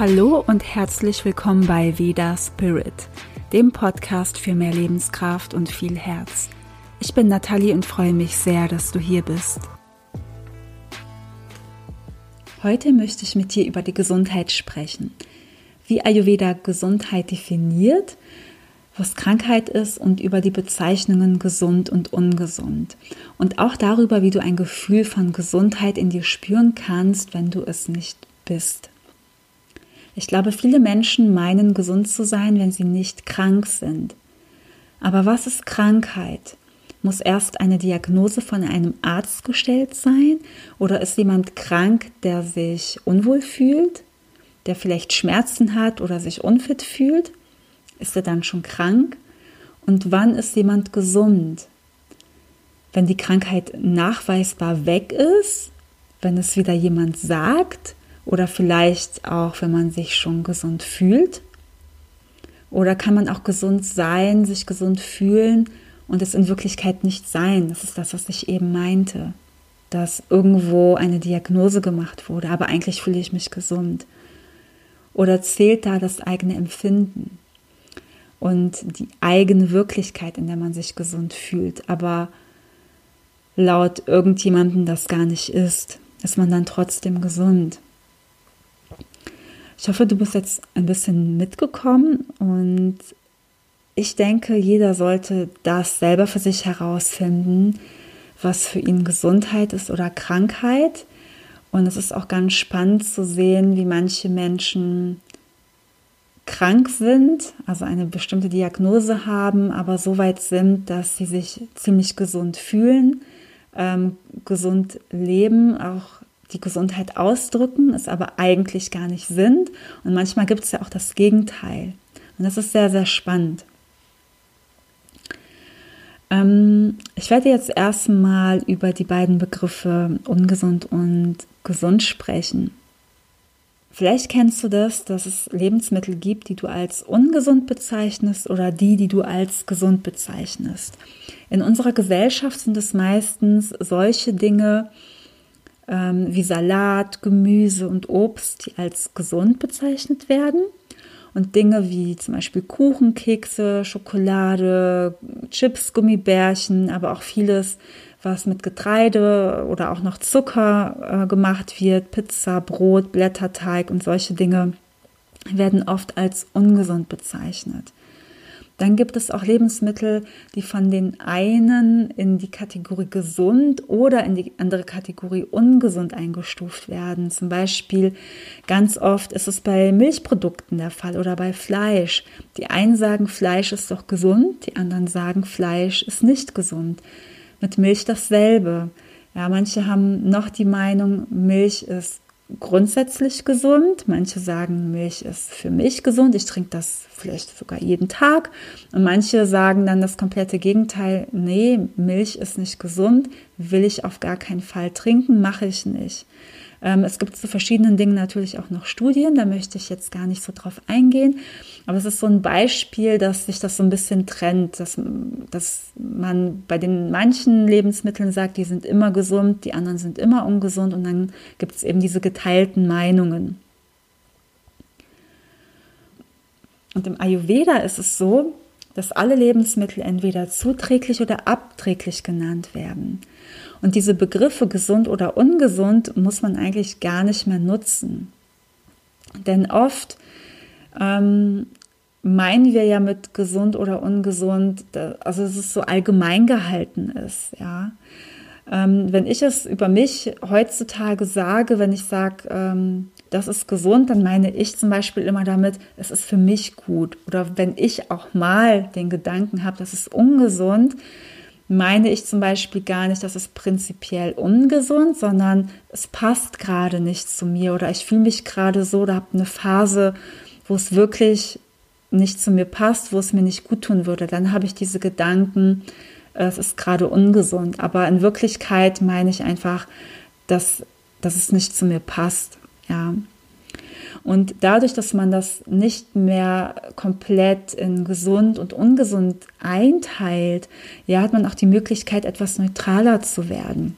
Hallo und herzlich willkommen bei Veda Spirit, dem Podcast für mehr Lebenskraft und viel Herz. Ich bin Nathalie und freue mich sehr, dass du hier bist. Heute möchte ich mit dir über die Gesundheit sprechen. Wie Ayurveda Gesundheit definiert, was Krankheit ist und über die Bezeichnungen gesund und ungesund. Und auch darüber, wie du ein Gefühl von Gesundheit in dir spüren kannst, wenn du es nicht bist. Ich glaube, viele Menschen meinen gesund zu sein, wenn sie nicht krank sind. Aber was ist Krankheit? Muss erst eine Diagnose von einem Arzt gestellt sein? Oder ist jemand krank, der sich unwohl fühlt, der vielleicht Schmerzen hat oder sich unfit fühlt? Ist er dann schon krank? Und wann ist jemand gesund? Wenn die Krankheit nachweisbar weg ist, wenn es wieder jemand sagt, oder vielleicht auch, wenn man sich schon gesund fühlt? Oder kann man auch gesund sein, sich gesund fühlen und es in Wirklichkeit nicht sein? Das ist das, was ich eben meinte, dass irgendwo eine Diagnose gemacht wurde, aber eigentlich fühle ich mich gesund. Oder zählt da das eigene Empfinden und die eigene Wirklichkeit, in der man sich gesund fühlt, aber laut irgendjemandem das gar nicht ist, ist man dann trotzdem gesund? Ich hoffe, du bist jetzt ein bisschen mitgekommen und ich denke, jeder sollte das selber für sich herausfinden, was für ihn Gesundheit ist oder Krankheit. Und es ist auch ganz spannend zu sehen, wie manche Menschen krank sind, also eine bestimmte Diagnose haben, aber so weit sind, dass sie sich ziemlich gesund fühlen, ähm, gesund leben, auch die Gesundheit ausdrücken, es aber eigentlich gar nicht sind. Und manchmal gibt es ja auch das Gegenteil. Und das ist sehr, sehr spannend. Ähm, ich werde jetzt erstmal über die beiden Begriffe ungesund und gesund sprechen. Vielleicht kennst du das, dass es Lebensmittel gibt, die du als ungesund bezeichnest oder die, die du als gesund bezeichnest. In unserer Gesellschaft sind es meistens solche Dinge, ähm, wie Salat, Gemüse und Obst, die als gesund bezeichnet werden. Und Dinge wie zum Beispiel Kuchen, Kekse, Schokolade, Chips, Gummibärchen, aber auch vieles, was mit Getreide oder auch noch Zucker äh, gemacht wird, Pizza, Brot, Blätterteig und solche Dinge, werden oft als ungesund bezeichnet. Dann gibt es auch Lebensmittel, die von den einen in die Kategorie gesund oder in die andere Kategorie ungesund eingestuft werden. Zum Beispiel ganz oft ist es bei Milchprodukten der Fall oder bei Fleisch. Die einen sagen, Fleisch ist doch gesund, die anderen sagen, Fleisch ist nicht gesund. Mit Milch dasselbe. Ja, manche haben noch die Meinung, Milch ist grundsätzlich gesund. Manche sagen, Milch ist für mich gesund. Ich trinke das vielleicht sogar jeden Tag. Und manche sagen dann das komplette Gegenteil. Nee, Milch ist nicht gesund. Will ich auf gar keinen Fall trinken. Mache ich nicht. Ähm, es gibt zu verschiedenen Dingen natürlich auch noch Studien, da möchte ich jetzt gar nicht so drauf eingehen. Aber es ist so ein Beispiel, dass sich das so ein bisschen trennt, dass, dass man bei den manchen Lebensmitteln sagt, die sind immer gesund, die anderen sind immer ungesund und dann gibt es eben diese geteilten Meinungen. Und im Ayurveda ist es so, dass alle Lebensmittel entweder zuträglich oder abträglich genannt werden. Und diese Begriffe gesund oder ungesund muss man eigentlich gar nicht mehr nutzen. Denn oft ähm, meinen wir ja mit gesund oder ungesund, also dass es so allgemein gehalten ist, ja. Ähm, wenn ich es über mich heutzutage sage, wenn ich sage, ähm, das ist gesund, dann meine ich zum Beispiel immer damit, es ist für mich gut. Oder wenn ich auch mal den Gedanken habe, das ist ungesund, meine ich zum Beispiel gar nicht, dass es prinzipiell ungesund, sondern es passt gerade nicht zu mir oder ich fühle mich gerade so oder habe eine Phase, wo es wirklich nicht zu mir passt, wo es mir nicht gut tun würde. Dann habe ich diese Gedanken, es ist gerade ungesund. Aber in Wirklichkeit meine ich einfach, dass, dass es nicht zu mir passt. Ja. Und dadurch, dass man das nicht mehr komplett in gesund und ungesund einteilt, ja, hat man auch die Möglichkeit, etwas neutraler zu werden.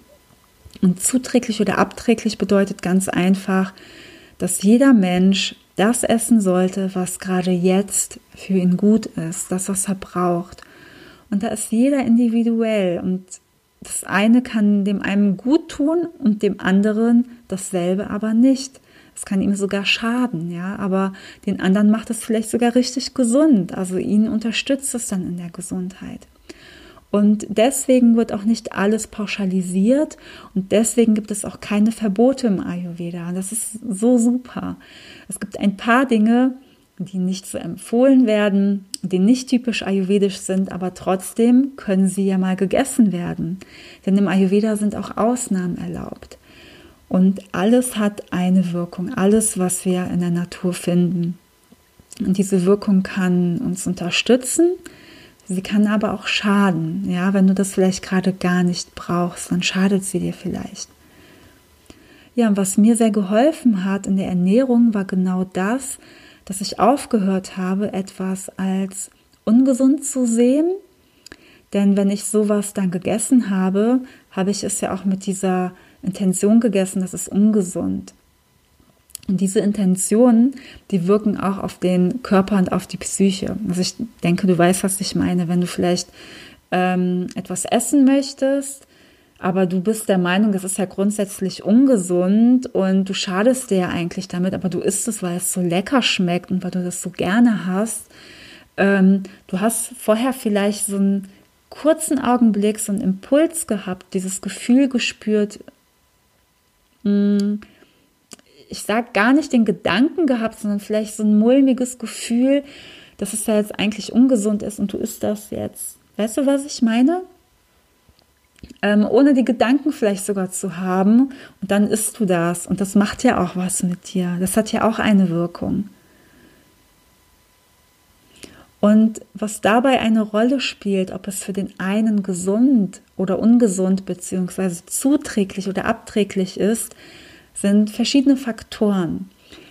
Und zuträglich oder abträglich bedeutet ganz einfach, dass jeder Mensch das essen sollte, was gerade jetzt für ihn gut ist, das, was er braucht. Und da ist jeder individuell und das eine kann dem einen gut tun und dem anderen dasselbe aber nicht. Es kann ihm sogar schaden, ja, aber den anderen macht es vielleicht sogar richtig gesund. Also ihn unterstützt es dann in der Gesundheit. Und deswegen wird auch nicht alles pauschalisiert und deswegen gibt es auch keine Verbote im Ayurveda. Das ist so super. Es gibt ein paar Dinge, die nicht so empfohlen werden, die nicht typisch ayurvedisch sind, aber trotzdem können sie ja mal gegessen werden. Denn im Ayurveda sind auch Ausnahmen erlaubt. Und alles hat eine Wirkung, alles, was wir in der Natur finden. Und diese Wirkung kann uns unterstützen, sie kann aber auch schaden. Ja, wenn du das vielleicht gerade gar nicht brauchst, dann schadet sie dir vielleicht. Ja, und was mir sehr geholfen hat in der Ernährung war genau das, dass ich aufgehört habe, etwas als ungesund zu sehen. Denn wenn ich sowas dann gegessen habe, habe ich es ja auch mit dieser Intention gegessen, das ist ungesund. Und diese Intentionen, die wirken auch auf den Körper und auf die Psyche. Also ich denke, du weißt, was ich meine. Wenn du vielleicht ähm, etwas essen möchtest, aber du bist der Meinung, das ist ja grundsätzlich ungesund und du schadest dir ja eigentlich damit, aber du isst es, weil es so lecker schmeckt und weil du das so gerne hast. Ähm, du hast vorher vielleicht so einen kurzen Augenblick, so einen Impuls gehabt, dieses Gefühl gespürt, ich sage gar nicht den Gedanken gehabt, sondern vielleicht so ein mulmiges Gefühl, dass es ja jetzt eigentlich ungesund ist und du isst das jetzt. Weißt du, was ich meine? Ähm, ohne die Gedanken vielleicht sogar zu haben und dann isst du das und das macht ja auch was mit dir. Das hat ja auch eine Wirkung. Und was dabei eine Rolle spielt, ob es für den einen gesund oder ungesund beziehungsweise zuträglich oder abträglich ist, sind verschiedene Faktoren.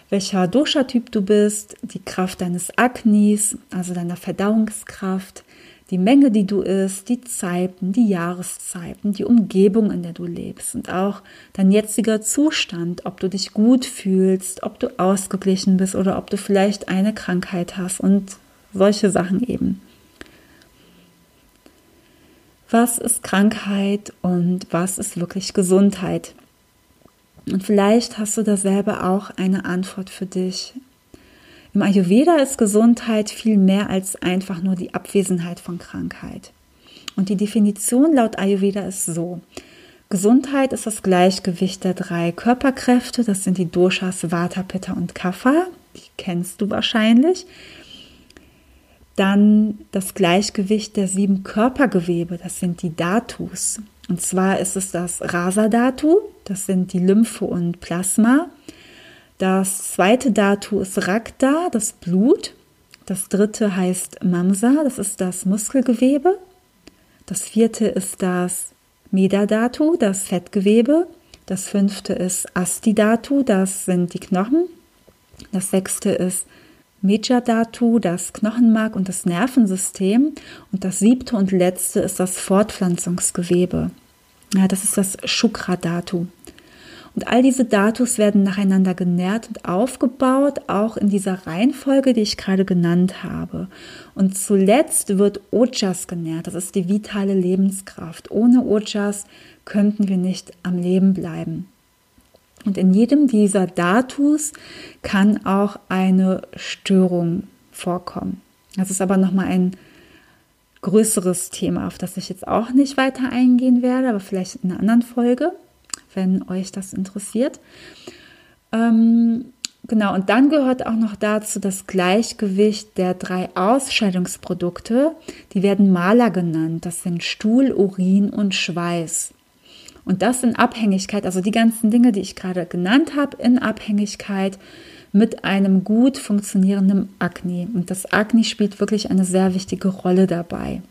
Welcher Dosha-Typ du bist, die Kraft deines Agnis, also deiner Verdauungskraft, die Menge, die du isst, die Zeiten, die Jahreszeiten, die Umgebung, in der du lebst und auch dein jetziger Zustand, ob du dich gut fühlst, ob du ausgeglichen bist oder ob du vielleicht eine Krankheit hast und solche Sachen eben. Was ist Krankheit und was ist wirklich Gesundheit? Und vielleicht hast du da selber auch eine Antwort für dich. Im Ayurveda ist Gesundheit viel mehr als einfach nur die Abwesenheit von Krankheit. Und die Definition laut Ayurveda ist so. Gesundheit ist das Gleichgewicht der drei Körperkräfte, das sind die Doshas Vata, Pitta und Kapha, die kennst du wahrscheinlich. Dann das Gleichgewicht der sieben Körpergewebe, das sind die Datus. Und zwar ist es das Rasa-Datu, das sind die Lymphe und Plasma. Das zweite Datu ist Rakta, das Blut. Das dritte heißt Mamsa, das ist das Muskelgewebe. Das vierte ist das Medadatu, das Fettgewebe. Das fünfte ist Astidatu, das sind die Knochen. Das sechste ist Mejadatu, das Knochenmark und das Nervensystem. Und das siebte und letzte ist das Fortpflanzungsgewebe. Ja, das ist das Shukra-Datu. Und all diese Datus werden nacheinander genährt und aufgebaut, auch in dieser Reihenfolge, die ich gerade genannt habe. Und zuletzt wird Ojas genährt. Das ist die vitale Lebenskraft. Ohne Ojas könnten wir nicht am Leben bleiben. Und in jedem dieser Datus kann auch eine Störung vorkommen. Das ist aber nochmal ein größeres Thema, auf das ich jetzt auch nicht weiter eingehen werde, aber vielleicht in einer anderen Folge, wenn euch das interessiert. Ähm, genau, und dann gehört auch noch dazu das Gleichgewicht der drei Ausscheidungsprodukte. Die werden Maler genannt. Das sind Stuhl, Urin und Schweiß. Und das in Abhängigkeit, also die ganzen Dinge, die ich gerade genannt habe, in Abhängigkeit mit einem gut funktionierenden Agni. Und das Agni spielt wirklich eine sehr wichtige Rolle dabei.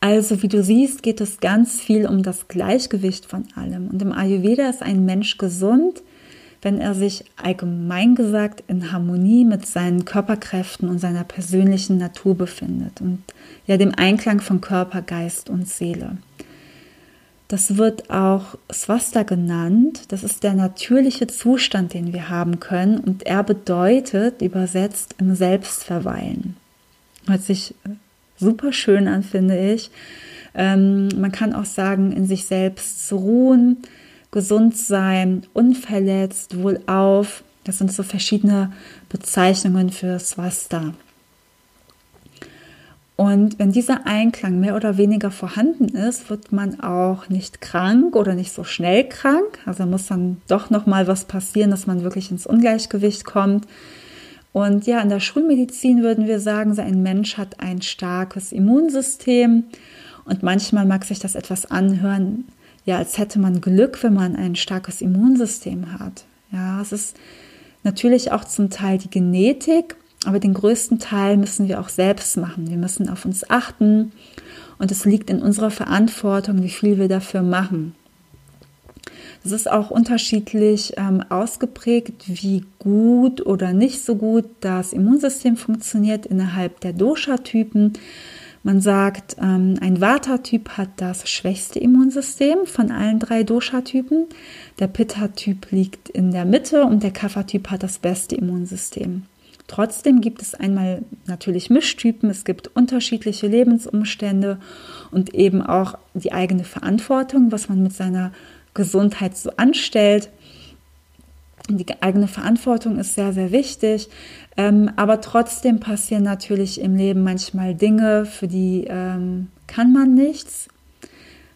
Also, wie du siehst, geht es ganz viel um das Gleichgewicht von allem. Und im Ayurveda ist ein Mensch gesund, wenn er sich allgemein gesagt in Harmonie mit seinen Körperkräften und seiner persönlichen Natur befindet und ja dem Einklang von Körper, Geist und Seele. Das wird auch Swasta genannt. Das ist der natürliche Zustand, den wir haben können. Und er bedeutet übersetzt im Selbstverweilen. Hört sich super schön an, finde ich. Ähm, man kann auch sagen, in sich selbst zu ruhen, gesund sein, unverletzt, wohlauf. Das sind so verschiedene Bezeichnungen für Swasta. Und wenn dieser Einklang mehr oder weniger vorhanden ist, wird man auch nicht krank oder nicht so schnell krank. Also muss dann doch noch mal was passieren, dass man wirklich ins Ungleichgewicht kommt. Und ja, in der Schulmedizin würden wir sagen, so ein Mensch hat ein starkes Immunsystem. Und manchmal mag sich das etwas anhören, ja, als hätte man Glück, wenn man ein starkes Immunsystem hat. Ja, es ist natürlich auch zum Teil die Genetik, aber den größten Teil müssen wir auch selbst machen. Wir müssen auf uns achten und es liegt in unserer Verantwortung, wie viel wir dafür machen. Es ist auch unterschiedlich ähm, ausgeprägt, wie gut oder nicht so gut das Immunsystem funktioniert innerhalb der Dosha-Typen. Man sagt, ähm, ein Vata-Typ hat das schwächste Immunsystem von allen drei Dosha-Typen. Der Pitta-Typ liegt in der Mitte und der Kapha-Typ hat das beste Immunsystem. Trotzdem gibt es einmal natürlich Mischtypen, es gibt unterschiedliche Lebensumstände und eben auch die eigene Verantwortung, was man mit seiner Gesundheit so anstellt. Die eigene Verantwortung ist sehr, sehr wichtig. Ähm, aber trotzdem passieren natürlich im Leben manchmal Dinge, für die ähm, kann man nichts.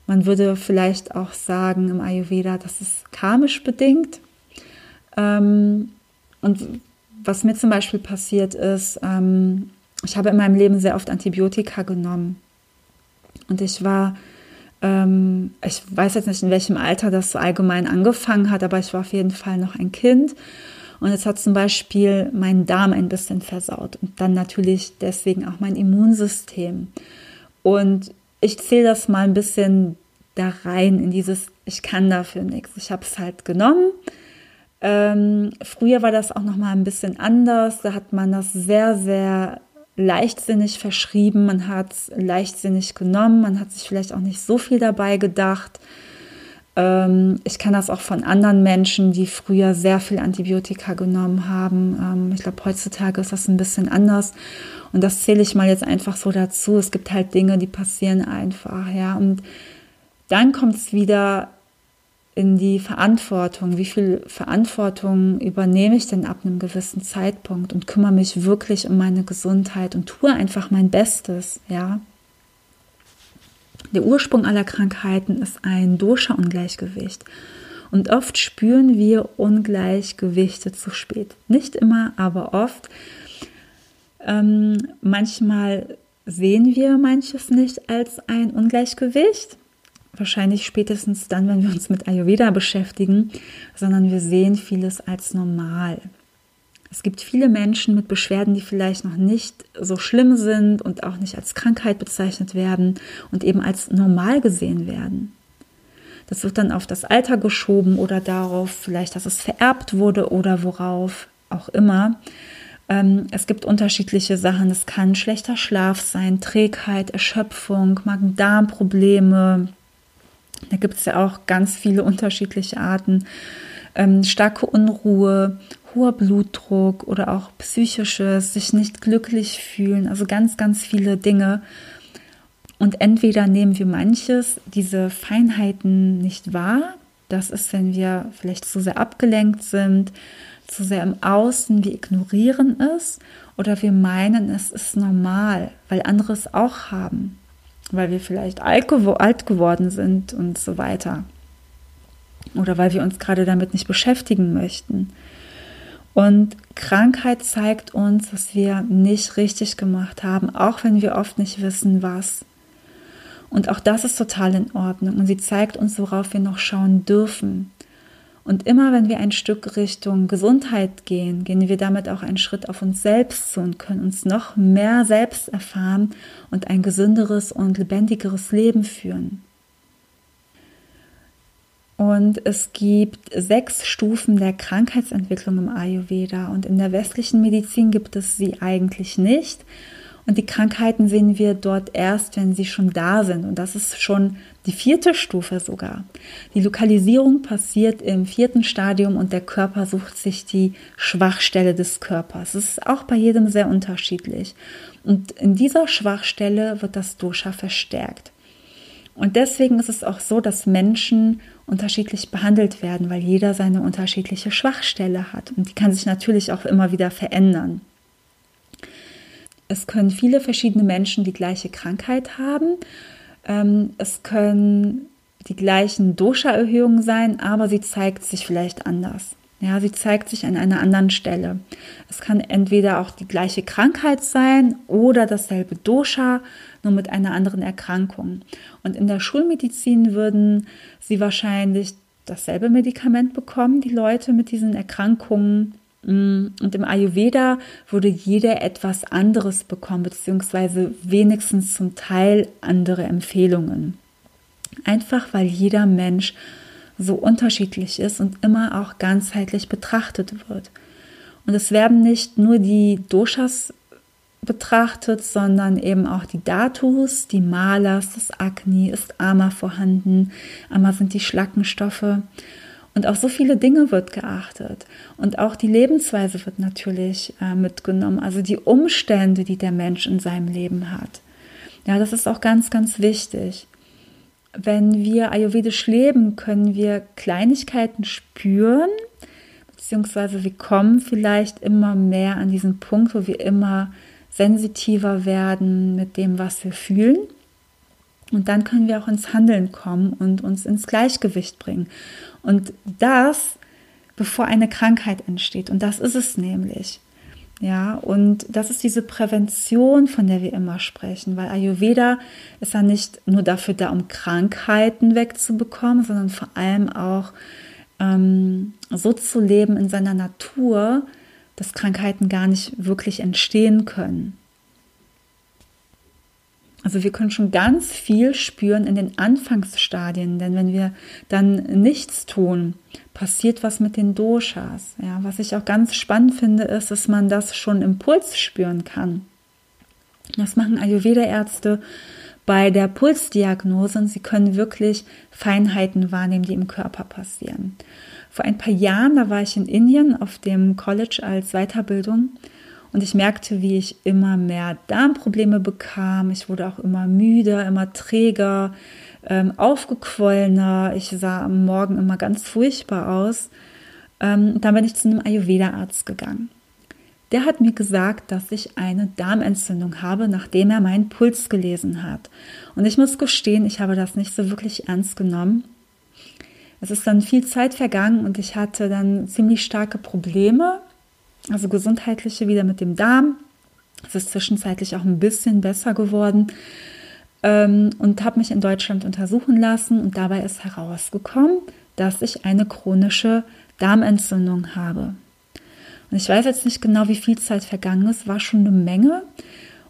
Man würde vielleicht auch sagen im Ayurveda, das ist karmisch bedingt. Ähm, und was mir zum Beispiel passiert ist, ähm, ich habe in meinem Leben sehr oft Antibiotika genommen. Und ich war, ähm, ich weiß jetzt nicht, in welchem Alter das so allgemein angefangen hat, aber ich war auf jeden Fall noch ein Kind. Und es hat zum Beispiel meinen Darm ein bisschen versaut und dann natürlich deswegen auch mein Immunsystem. Und ich zähle das mal ein bisschen da rein in dieses, ich kann dafür nichts. Ich habe es halt genommen ähm, früher war das auch noch mal ein bisschen anders. Da hat man das sehr, sehr leichtsinnig verschrieben. Man hat es leichtsinnig genommen. Man hat sich vielleicht auch nicht so viel dabei gedacht. Ähm, ich kenne das auch von anderen Menschen, die früher sehr viel Antibiotika genommen haben. Ähm, ich glaube, heutzutage ist das ein bisschen anders. Und das zähle ich mal jetzt einfach so dazu. Es gibt halt Dinge, die passieren einfach, ja. Und dann kommt es wieder in die Verantwortung. Wie viel Verantwortung übernehme ich denn ab einem gewissen Zeitpunkt und kümmere mich wirklich um meine Gesundheit und tue einfach mein Bestes, ja. Der Ursprung aller Krankheiten ist ein Dosha-Ungleichgewicht. Und oft spüren wir Ungleichgewichte zu spät. Nicht immer, aber oft. Ähm, manchmal sehen wir manches nicht als ein Ungleichgewicht wahrscheinlich spätestens dann, wenn wir uns mit Ayurveda beschäftigen, sondern wir sehen vieles als normal. Es gibt viele Menschen mit Beschwerden, die vielleicht noch nicht so schlimm sind und auch nicht als Krankheit bezeichnet werden und eben als normal gesehen werden. Das wird dann auf das Alter geschoben oder darauf vielleicht, dass es vererbt wurde oder worauf auch immer. Ähm, es gibt unterschiedliche Sachen. Es kann schlechter Schlaf sein, Trägheit, Erschöpfung, Magen-Darm-Probleme, da gibt es ja auch ganz viele unterschiedliche Arten. Ähm, starke Unruhe, hoher Blutdruck oder auch psychisches, sich nicht glücklich fühlen, also ganz, ganz viele Dinge. Und entweder nehmen wir manches, diese Feinheiten nicht wahr. Das ist, wenn wir vielleicht zu sehr abgelenkt sind, zu sehr im Außen, wir ignorieren es oder wir meinen, es ist normal, weil andere es auch haben weil wir vielleicht alt, alt geworden sind und so weiter. Oder weil wir uns gerade damit nicht beschäftigen möchten. Und Krankheit zeigt uns, was wir nicht richtig gemacht haben, auch wenn wir oft nicht wissen, was. Und auch das ist total in Ordnung. Und sie zeigt uns, worauf wir noch schauen dürfen. Und immer wenn wir ein Stück Richtung Gesundheit gehen, gehen wir damit auch einen Schritt auf uns selbst zu und können uns noch mehr selbst erfahren und ein gesünderes und lebendigeres Leben führen. Und es gibt sechs Stufen der Krankheitsentwicklung im Ayurveda und in der westlichen Medizin gibt es sie eigentlich nicht. Und die Krankheiten sehen wir dort erst, wenn sie schon da sind. Und das ist schon die vierte Stufe sogar. Die Lokalisierung passiert im vierten Stadium und der Körper sucht sich die Schwachstelle des Körpers. Das ist auch bei jedem sehr unterschiedlich. Und in dieser Schwachstelle wird das Dosha verstärkt. Und deswegen ist es auch so, dass Menschen unterschiedlich behandelt werden, weil jeder seine unterschiedliche Schwachstelle hat. Und die kann sich natürlich auch immer wieder verändern. Es können viele verschiedene Menschen die gleiche Krankheit haben. Ähm, es können die gleichen Dosha-Erhöhungen sein, aber sie zeigt sich vielleicht anders. Ja, sie zeigt sich an einer anderen Stelle. Es kann entweder auch die gleiche Krankheit sein oder dasselbe Dosha, nur mit einer anderen Erkrankung. Und in der Schulmedizin würden sie wahrscheinlich dasselbe Medikament bekommen, die Leute mit diesen Erkrankungen und im Ayurveda würde jeder etwas anderes bekommen, beziehungsweise wenigstens zum Teil andere Empfehlungen. Einfach weil jeder Mensch so unterschiedlich ist und immer auch ganzheitlich betrachtet wird. Und es werden nicht nur die Doshas betrachtet, sondern eben auch die Datus, die Malas, das Agni, ist Ama vorhanden, Ama sind die Schlackenstoffe und auf so viele Dinge wird geachtet. Und auch die Lebensweise wird natürlich äh, mitgenommen. Also die Umstände, die der Mensch in seinem Leben hat. Ja, das ist auch ganz, ganz wichtig. Wenn wir ayurvedisch leben, können wir Kleinigkeiten spüren, beziehungsweise wir kommen vielleicht immer mehr an diesen Punkt, wo wir immer sensitiver werden mit dem, was wir fühlen. Und dann können wir auch ins Handeln kommen und uns ins Gleichgewicht bringen. Und das, bevor eine Krankheit entsteht. Und das ist es nämlich. Ja, und das ist diese Prävention, von der wir immer sprechen, weil Ayurveda ist ja nicht nur dafür da, um Krankheiten wegzubekommen, sondern vor allem auch ähm, so zu leben in seiner Natur, dass Krankheiten gar nicht wirklich entstehen können. Also wir können schon ganz viel spüren in den Anfangsstadien, denn wenn wir dann nichts tun, passiert was mit den Doshas. Ja, was ich auch ganz spannend finde, ist, dass man das schon im Puls spüren kann. Das machen Ayurveda-Ärzte bei der Pulsdiagnose und sie können wirklich Feinheiten wahrnehmen, die im Körper passieren. Vor ein paar Jahren, da war ich in Indien auf dem College als Weiterbildung und ich merkte, wie ich immer mehr Darmprobleme bekam. Ich wurde auch immer müder, immer träger, ähm, aufgequollener. Ich sah am Morgen immer ganz furchtbar aus. Ähm, dann bin ich zu einem Ayurveda-Arzt gegangen. Der hat mir gesagt, dass ich eine Darmentzündung habe, nachdem er meinen Puls gelesen hat. Und ich muss gestehen, ich habe das nicht so wirklich ernst genommen. Es ist dann viel Zeit vergangen und ich hatte dann ziemlich starke Probleme also gesundheitliche wieder mit dem Darm. Es ist zwischenzeitlich auch ein bisschen besser geworden ähm, und habe mich in Deutschland untersuchen lassen und dabei ist herausgekommen, dass ich eine chronische Darmentzündung habe. Und ich weiß jetzt nicht genau, wie viel Zeit vergangen ist, war schon eine Menge.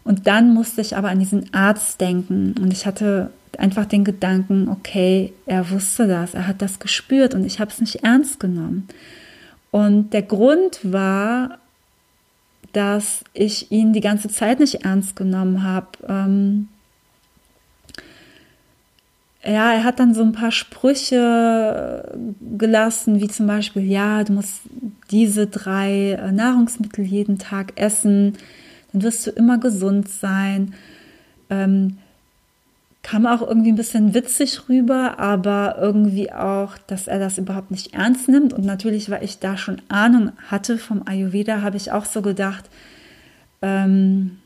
Und dann musste ich aber an diesen Arzt denken und ich hatte einfach den Gedanken, okay, er wusste das, er hat das gespürt und ich habe es nicht ernst genommen. Und der Grund war, dass ich ihn die ganze Zeit nicht ernst genommen habe. Ähm, ja, er hat dann so ein paar Sprüche gelassen, wie zum Beispiel, ja, du musst diese drei äh, Nahrungsmittel jeden Tag essen, dann wirst du immer gesund sein. Ähm, kam auch irgendwie ein bisschen witzig rüber, aber irgendwie auch, dass er das überhaupt nicht ernst nimmt. Und natürlich, weil ich da schon Ahnung hatte vom Ayurveda, habe ich auch so gedacht, ähm,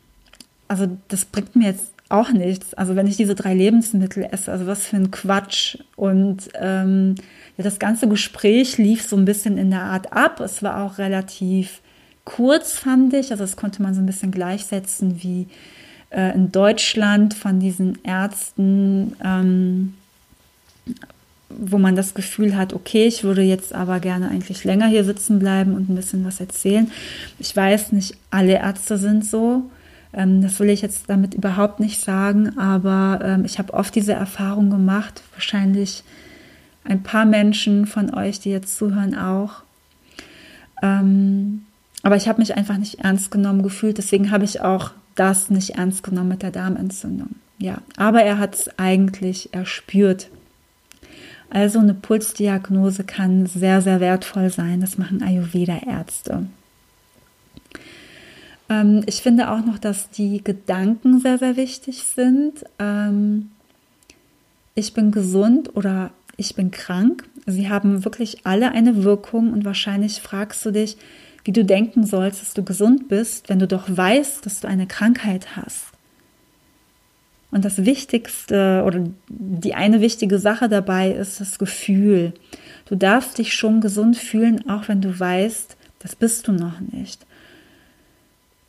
also das bringt mir jetzt auch nichts. Also wenn ich diese drei Lebensmittel esse, also was für ein Quatsch. Und ähm, ja, das ganze Gespräch lief so ein bisschen in der Art ab. Es war auch relativ kurz, fand ich. Also das konnte man so ein bisschen gleichsetzen wie äh, in Deutschland von diesen Ärzten, ähm, wo man das Gefühl hat, okay, ich würde jetzt aber gerne eigentlich länger hier sitzen bleiben und ein bisschen was erzählen. Ich weiß nicht, alle Ärzte sind so. Ähm, das will ich jetzt damit überhaupt nicht sagen, aber ähm, ich habe oft diese Erfahrung gemacht, wahrscheinlich ein paar Menschen von euch, die jetzt zuhören, auch. Ähm, aber ich habe mich einfach nicht ernst genommen gefühlt, deswegen habe ich auch das nicht ernst genommen mit der Darmentzündung. Ja, aber er hat es eigentlich erspürt. Also eine Pulsdiagnose kann sehr, sehr wertvoll sein. Das machen Ayurveda-Ärzte. Ähm, ich finde auch noch, dass die Gedanken sehr, sehr wichtig sind. Ähm, ich bin gesund oder ich bin krank. Sie haben wirklich alle eine Wirkung und wahrscheinlich fragst du dich, wie du denken sollst, dass du gesund bist, wenn du doch weißt, dass du eine Krankheit hast. Und das Wichtigste oder die eine wichtige Sache dabei ist das Gefühl. Du darfst dich schon gesund fühlen, auch wenn du weißt, das bist du noch nicht.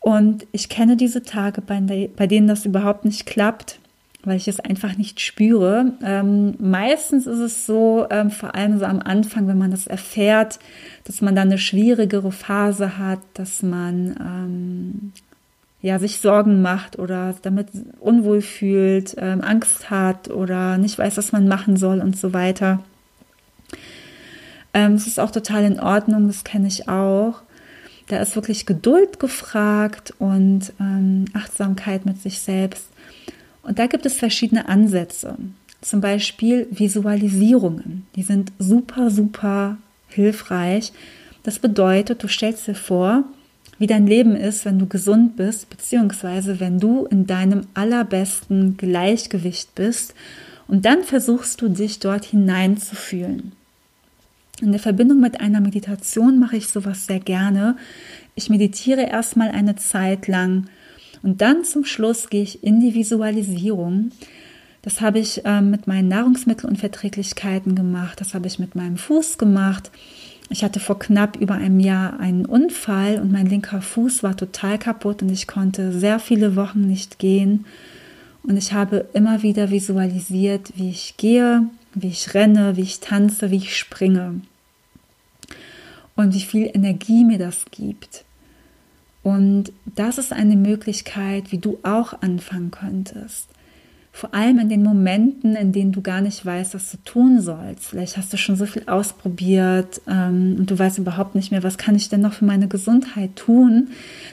Und ich kenne diese Tage, bei, denen das überhaupt nicht klappt, weil ich es einfach nicht spüre. Ähm, meistens ist es so, ähm, vor allem so am Anfang, wenn man das erfährt, dass man dann eine schwierigere Phase hat, dass man ähm, ja, sich Sorgen macht oder damit unwohl fühlt, ähm, Angst hat oder nicht weiß, was man machen soll und so weiter. Ähm, es ist auch total in Ordnung, das kenne ich auch. Da ist wirklich Geduld gefragt und ähm, Achtsamkeit mit sich selbst. Und da gibt es verschiedene Ansätze. Zum Beispiel Visualisierungen. Die sind super, super hilfreich. Das bedeutet, du stellst dir vor, wie dein Leben ist, wenn du gesund bist, beziehungsweise wenn du in deinem allerbesten Gleichgewicht bist. Und dann versuchst du dich dort hineinzufühlen. In der Verbindung mit einer Meditation mache ich sowas sehr gerne. Ich meditiere erstmal eine Zeit lang und dann zum Schluss gehe ich in die Visualisierung. Das habe ich äh, mit meinen Nahrungsmittelunverträglichkeiten gemacht, das habe ich mit meinem Fuß gemacht. Ich hatte vor knapp über einem Jahr einen Unfall und mein linker Fuß war total kaputt und ich konnte sehr viele Wochen nicht gehen. Und ich habe immer wieder visualisiert, wie ich gehe, wie ich renne, wie ich tanze, wie ich springe. Und wie viel Energie mir das gibt. Und das ist eine Möglichkeit, wie du auch anfangen könntest. Vor allem in den Momenten, in denen du gar nicht weißt, was du tun sollst. Vielleicht hast du schon so viel ausprobiert ähm, und du weißt überhaupt nicht mehr, was kann ich denn noch für meine Gesundheit tun.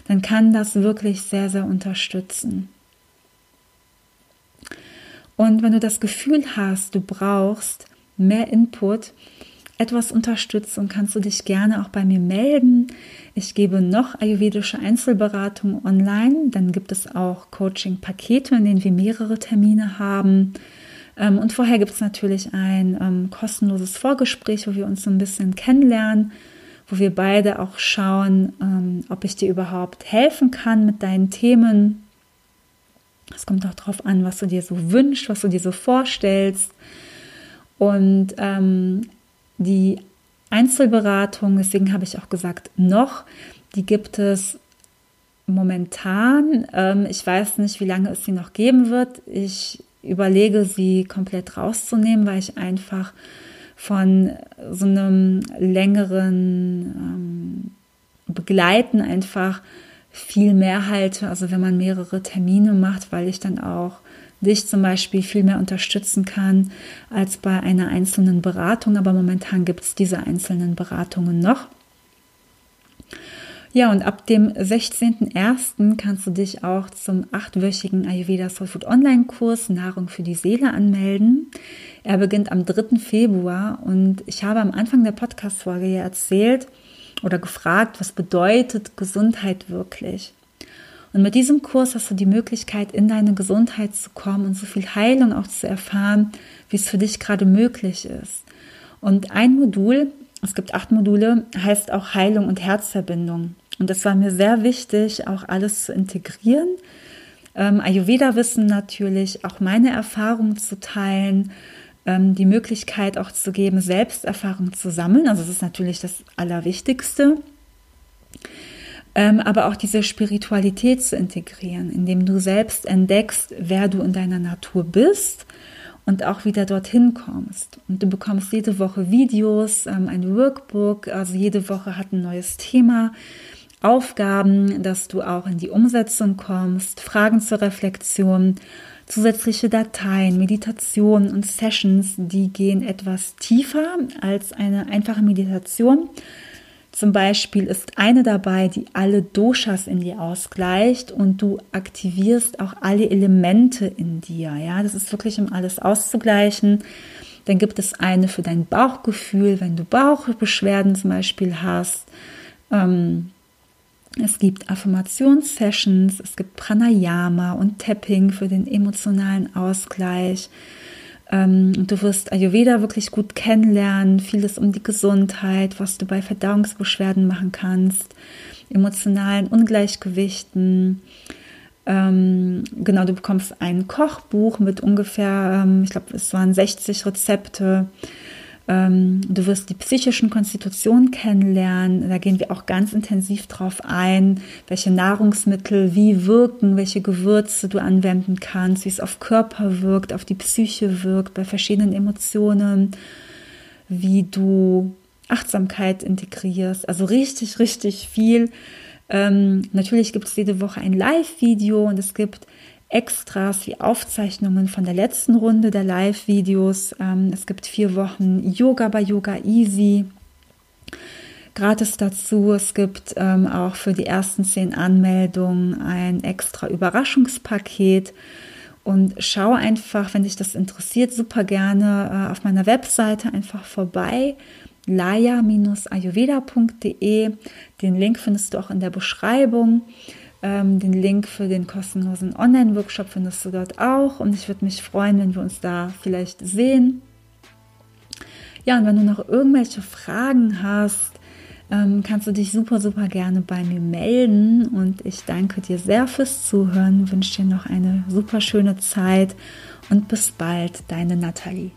Dann kann das wirklich sehr, sehr unterstützen. Und wenn du das Gefühl hast, du brauchst mehr Input, etwas Unterstützung, kannst du dich gerne auch bei mir melden. Ich gebe noch ayurvedische Einzelberatung online. Dann gibt es auch Coaching-Pakete, in denen wir mehrere Termine haben. Ähm, und vorher gibt es natürlich ein ähm, kostenloses Vorgespräch, wo wir uns so ein bisschen kennenlernen, wo wir beide auch schauen, ähm, ob ich dir überhaupt helfen kann mit deinen Themen. Es kommt auch darauf an, was du dir so wünschst, was du dir so vorstellst. Und ähm, die Einzelberatung, deswegen habe ich auch gesagt, noch, die gibt es momentan. Ähm, ich weiß nicht, wie lange es sie noch geben wird. Ich überlege, sie komplett rauszunehmen, weil ich einfach von so einem längeren ähm, Begleiten einfach viel mehr halte. Also wenn man mehrere Termine macht, weil ich dann auch dich zum Beispiel viel mehr unterstützen kann als bei einer einzelnen Beratung. Aber momentan gibt es diese einzelnen Beratungen noch. Ja, und ab dem 16.01. kannst du dich auch zum achtwöchigen Ayurveda Soul Food Online-Kurs Nahrung für die Seele anmelden. Er beginnt am 3. Februar und ich habe am Anfang der Podcast-Folge ja erzählt oder gefragt, was bedeutet Gesundheit wirklich? Und mit diesem Kurs hast du die Möglichkeit, in deine Gesundheit zu kommen und so viel Heilung auch zu erfahren, wie es für dich gerade möglich ist. Und ein Modul, es gibt acht Module, heißt auch Heilung und Herzverbindung. Und es war mir sehr wichtig, auch alles zu integrieren. Ähm, Ayurveda-Wissen natürlich, auch meine Erfahrungen zu teilen, ähm, die Möglichkeit auch zu geben, Selbsterfahrung zu sammeln. Also das ist natürlich das Allerwichtigste ähm, aber auch diese Spiritualität zu integrieren, indem du selbst entdeckst, wer du in deiner Natur bist und auch wieder dorthin kommst. Und du bekommst jede Woche Videos, ähm, ein Workbook, also jede Woche hat ein neues Thema. Aufgaben, dass du auch in die Umsetzung kommst, Fragen zur Reflexion, zusätzliche Dateien, Meditationen und Sessions, die gehen etwas tiefer als eine einfache Meditation, Zum Beispiel ist eine dabei, die alle Doshas in dir ausgleicht und du aktivierst auch alle Elemente in dir. Ja, das ist wirklich, um alles auszugleichen. Dann gibt es eine für dein Bauchgefühl, wenn du Bauchbeschwerden zum Beispiel hast. Ähm, es gibt Affirmationssessions, es gibt Pranayama und Tapping für den emotionalen Ausgleich. Ähm, du wirst Ayurveda wirklich gut kennenlernen, vieles um die Gesundheit, was du bei Verdauungsbeschwerden machen kannst, emotionalen Ungleichgewichten. Ähm, genau, du bekommst ein Kochbuch mit ungefähr, ähm, ich glaube, es waren 60 Rezepte du wirst die psychischen Konstitutionen kennenlernen. Da gehen wir auch ganz intensiv drauf ein, welche Nahrungsmittel wie wirken, welche Gewürze du anwenden kannst, wie es auf Körper wirkt, auf die Psyche wirkt, bei verschiedenen Emotionen, wie du Achtsamkeit integrierst. Also richtig, richtig viel. Ähm, natürlich gibt es jede Woche ein Live-Video und es gibt Extras wie Aufzeichnungen von der letzten Runde der Live-Videos. Ähm, es gibt vier Wochen Yoga bei Yoga Easy. Gratis dazu. Es gibt ähm, auch für die ersten zehn Anmeldungen ein extra Überraschungspaket. Und schau einfach, wenn dich das interessiert, super gerne äh, auf meiner Webseite einfach vorbei laya-ayurveda.de. Den Link findest du auch in der Beschreibung. Ähm, den Link für den kostenlosen Online-Workshop findest du dort auch und ich würde mich freuen, wenn wir uns da vielleicht sehen. Ja, und wenn du noch irgendwelche Fragen hast, ähm, kannst du dich super, super gerne bei mir melden und ich danke dir sehr fürs Zuhören, wünsche dir noch eine super schöne Zeit und bis bald, deine Nathalie.